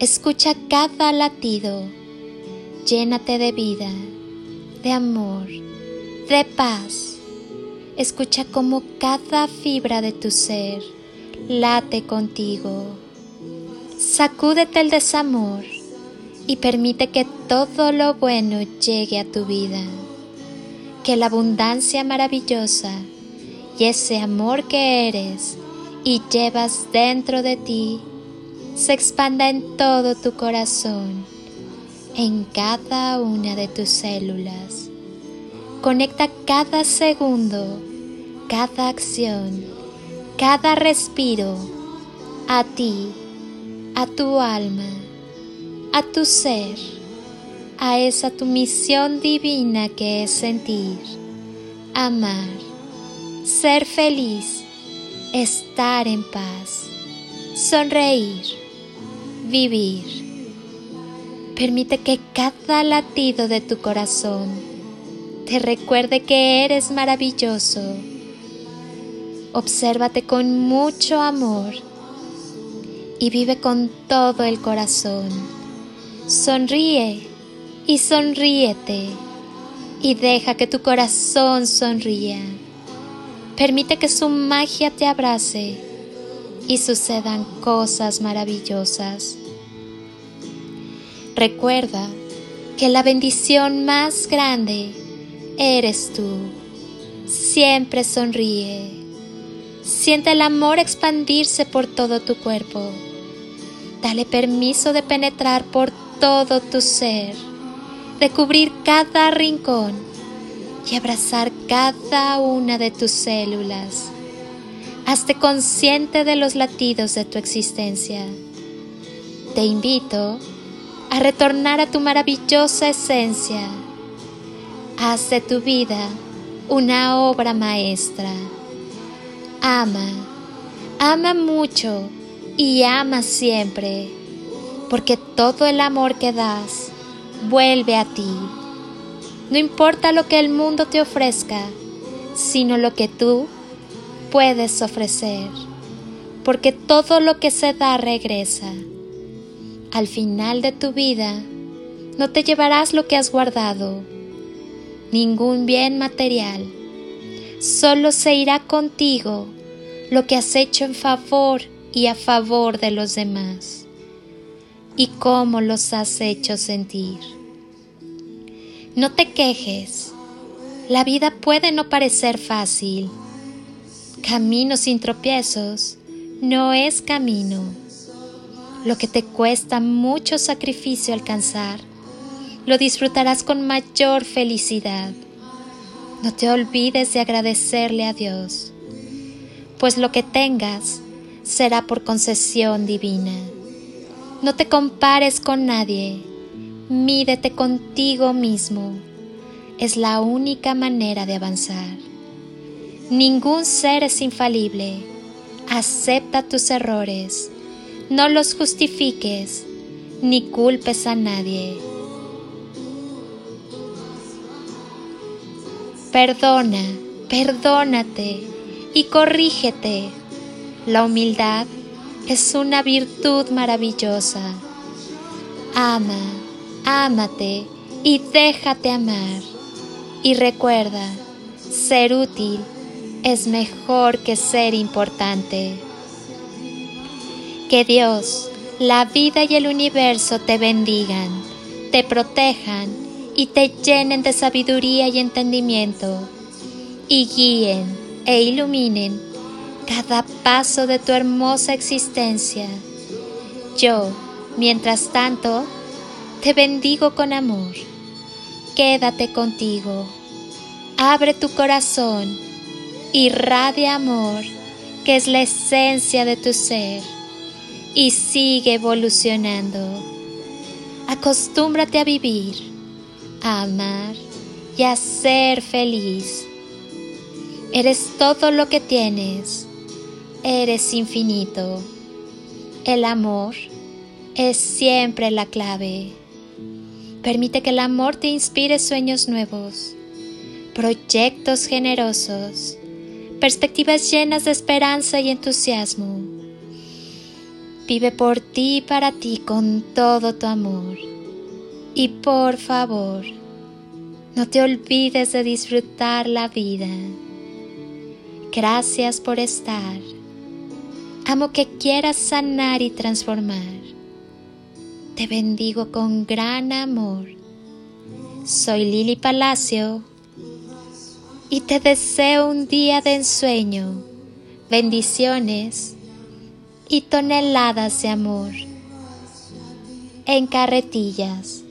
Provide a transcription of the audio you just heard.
Escucha cada latido. Llénate de vida, de amor, de paz. Escucha cómo cada fibra de tu ser late contigo. Sacúdete el desamor y permite que todo lo bueno llegue a tu vida. Que la abundancia maravillosa y ese amor que eres y llevas dentro de ti se expanda en todo tu corazón, en cada una de tus células. Conecta cada segundo, cada acción, cada respiro a ti, a tu alma, a tu ser, a esa tu misión divina que es sentir, amar, ser feliz estar en paz, sonreír, vivir. Permite que cada latido de tu corazón te recuerde que eres maravilloso. Obsérvate con mucho amor y vive con todo el corazón. Sonríe y sonríete y deja que tu corazón sonría. Permite que su magia te abrace y sucedan cosas maravillosas. Recuerda que la bendición más grande eres tú. Siempre sonríe. Siente el amor expandirse por todo tu cuerpo. Dale permiso de penetrar por todo tu ser, de cubrir cada rincón y abrazar cada una de tus células. Hazte consciente de los latidos de tu existencia. Te invito a retornar a tu maravillosa esencia. Haz de tu vida una obra maestra. Ama, ama mucho y ama siempre, porque todo el amor que das vuelve a ti. No importa lo que el mundo te ofrezca, sino lo que tú puedes ofrecer, porque todo lo que se da regresa. Al final de tu vida, no te llevarás lo que has guardado, ningún bien material, solo se irá contigo lo que has hecho en favor y a favor de los demás, y cómo los has hecho sentir. No te quejes. La vida puede no parecer fácil. Camino sin tropiezos no es camino. Lo que te cuesta mucho sacrificio alcanzar, lo disfrutarás con mayor felicidad. No te olvides de agradecerle a Dios, pues lo que tengas será por concesión divina. No te compares con nadie Mídete contigo mismo. Es la única manera de avanzar. Ningún ser es infalible. Acepta tus errores. No los justifiques ni culpes a nadie. Perdona, perdónate y corrígete. La humildad es una virtud maravillosa. Ama ámate y déjate amar. Y recuerda, ser útil es mejor que ser importante. Que Dios la vida y el universo te bendigan, te protejan y te llenen de sabiduría y entendimiento, y guíen e iluminen cada paso de tu hermosa existencia. Yo, mientras tanto, te bendigo con amor. Quédate contigo. Abre tu corazón. Irradia amor, que es la esencia de tu ser y sigue evolucionando. Acostúmbrate a vivir, a amar y a ser feliz. Eres todo lo que tienes. Eres infinito. El amor es siempre la clave. Permite que el amor te inspire sueños nuevos, proyectos generosos, perspectivas llenas de esperanza y entusiasmo Vive por ti y para ti con todo tu amor. Y por favor, no te olvides de disfrutar la vida. Gracias por estar. Amo que quieras sanar y transformar. Te bendigo con gran amor. Soy Lili Palacio y te deseo un día de ensueño. Bendiciones y toneladas de amor en carretillas.